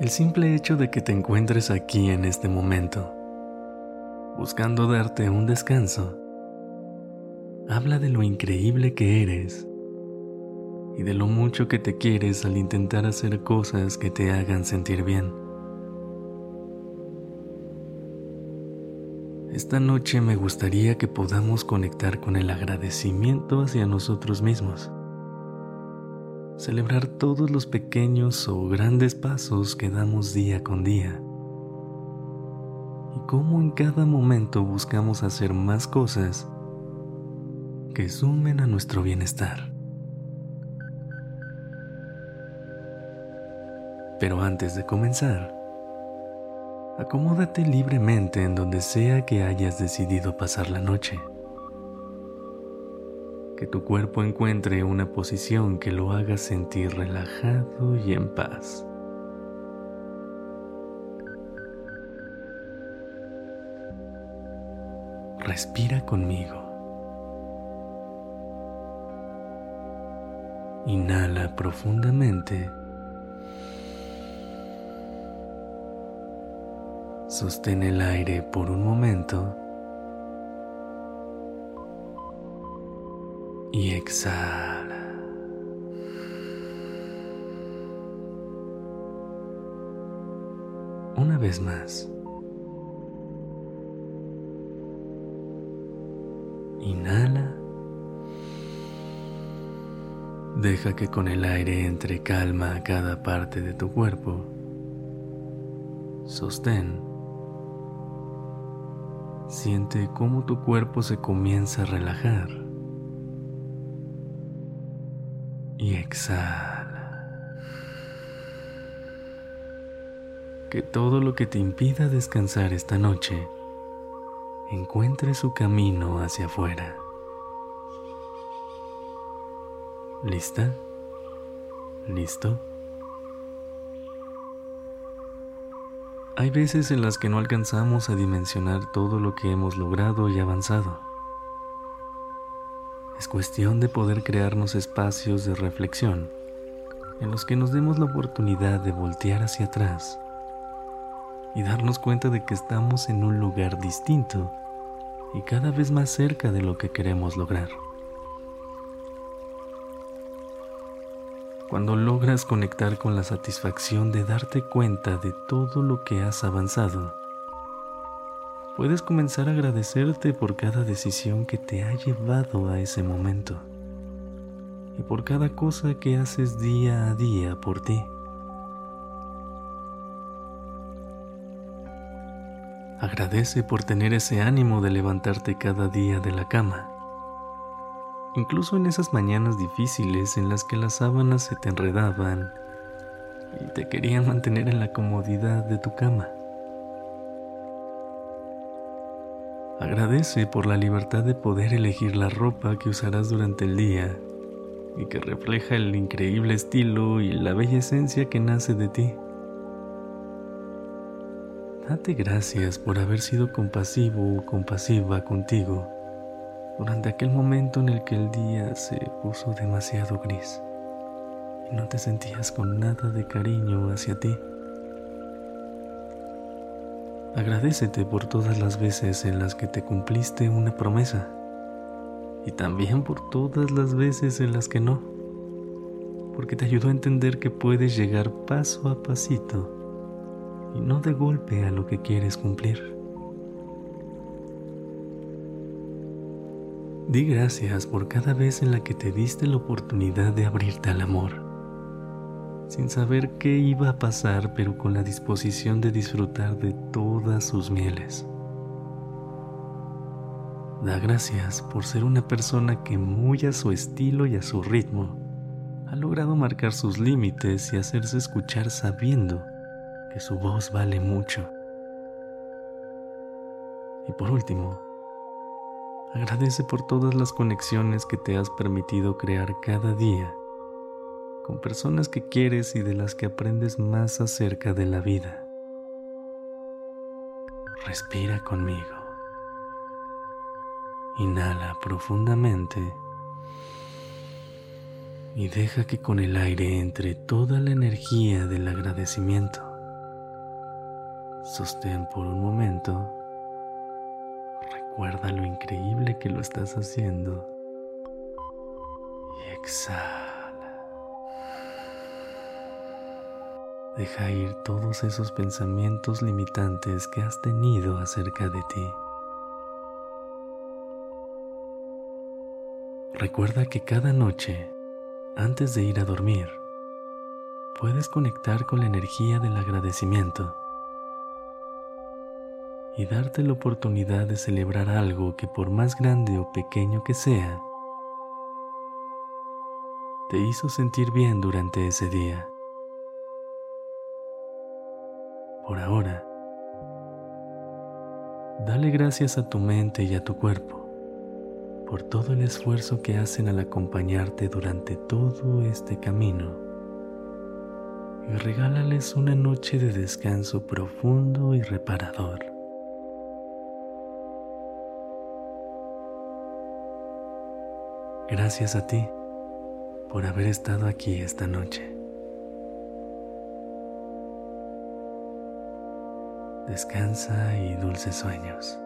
El simple hecho de que te encuentres aquí en este momento, buscando darte un descanso, habla de lo increíble que eres y de lo mucho que te quieres al intentar hacer cosas que te hagan sentir bien. Esta noche me gustaría que podamos conectar con el agradecimiento hacia nosotros mismos celebrar todos los pequeños o grandes pasos que damos día con día y cómo en cada momento buscamos hacer más cosas que sumen a nuestro bienestar. Pero antes de comenzar, acomódate libremente en donde sea que hayas decidido pasar la noche que tu cuerpo encuentre una posición que lo haga sentir relajado y en paz. Respira conmigo. Inhala profundamente. Sostén el aire por un momento. Y exhala. Una vez más. Inhala. Deja que con el aire entre calma a cada parte de tu cuerpo. Sostén. Siente cómo tu cuerpo se comienza a relajar. Y exhala. Que todo lo que te impida descansar esta noche encuentre su camino hacia afuera. ¿Lista? ¿Listo? Hay veces en las que no alcanzamos a dimensionar todo lo que hemos logrado y avanzado. Es cuestión de poder crearnos espacios de reflexión en los que nos demos la oportunidad de voltear hacia atrás y darnos cuenta de que estamos en un lugar distinto y cada vez más cerca de lo que queremos lograr. Cuando logras conectar con la satisfacción de darte cuenta de todo lo que has avanzado, puedes comenzar a agradecerte por cada decisión que te ha llevado a ese momento y por cada cosa que haces día a día por ti. Agradece por tener ese ánimo de levantarte cada día de la cama, incluso en esas mañanas difíciles en las que las sábanas se te enredaban y te querían mantener en la comodidad de tu cama. Agradece por la libertad de poder elegir la ropa que usarás durante el día y que refleja el increíble estilo y la bella esencia que nace de ti. Date gracias por haber sido compasivo o compasiva contigo durante aquel momento en el que el día se puso demasiado gris y no te sentías con nada de cariño hacia ti. Agradecete por todas las veces en las que te cumpliste una promesa. Y también por todas las veces en las que no, porque te ayudó a entender que puedes llegar paso a pasito y no de golpe a lo que quieres cumplir. Di gracias por cada vez en la que te diste la oportunidad de abrirte al amor sin saber qué iba a pasar, pero con la disposición de disfrutar de todas sus mieles. Da gracias por ser una persona que muy a su estilo y a su ritmo ha logrado marcar sus límites y hacerse escuchar sabiendo que su voz vale mucho. Y por último, agradece por todas las conexiones que te has permitido crear cada día con personas que quieres y de las que aprendes más acerca de la vida. Respira conmigo. Inhala profundamente y deja que con el aire entre toda la energía del agradecimiento. Sostén por un momento. Recuerda lo increíble que lo estás haciendo. Y exhala. Deja ir todos esos pensamientos limitantes que has tenido acerca de ti. Recuerda que cada noche, antes de ir a dormir, puedes conectar con la energía del agradecimiento y darte la oportunidad de celebrar algo que por más grande o pequeño que sea, te hizo sentir bien durante ese día. Por ahora. Dale gracias a tu mente y a tu cuerpo por todo el esfuerzo que hacen al acompañarte durante todo este camino y regálales una noche de descanso profundo y reparador. Gracias a ti por haber estado aquí esta noche. Descansa y dulces sueños.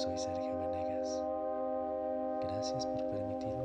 Soy Sergio Venegas. Gracias por permitirme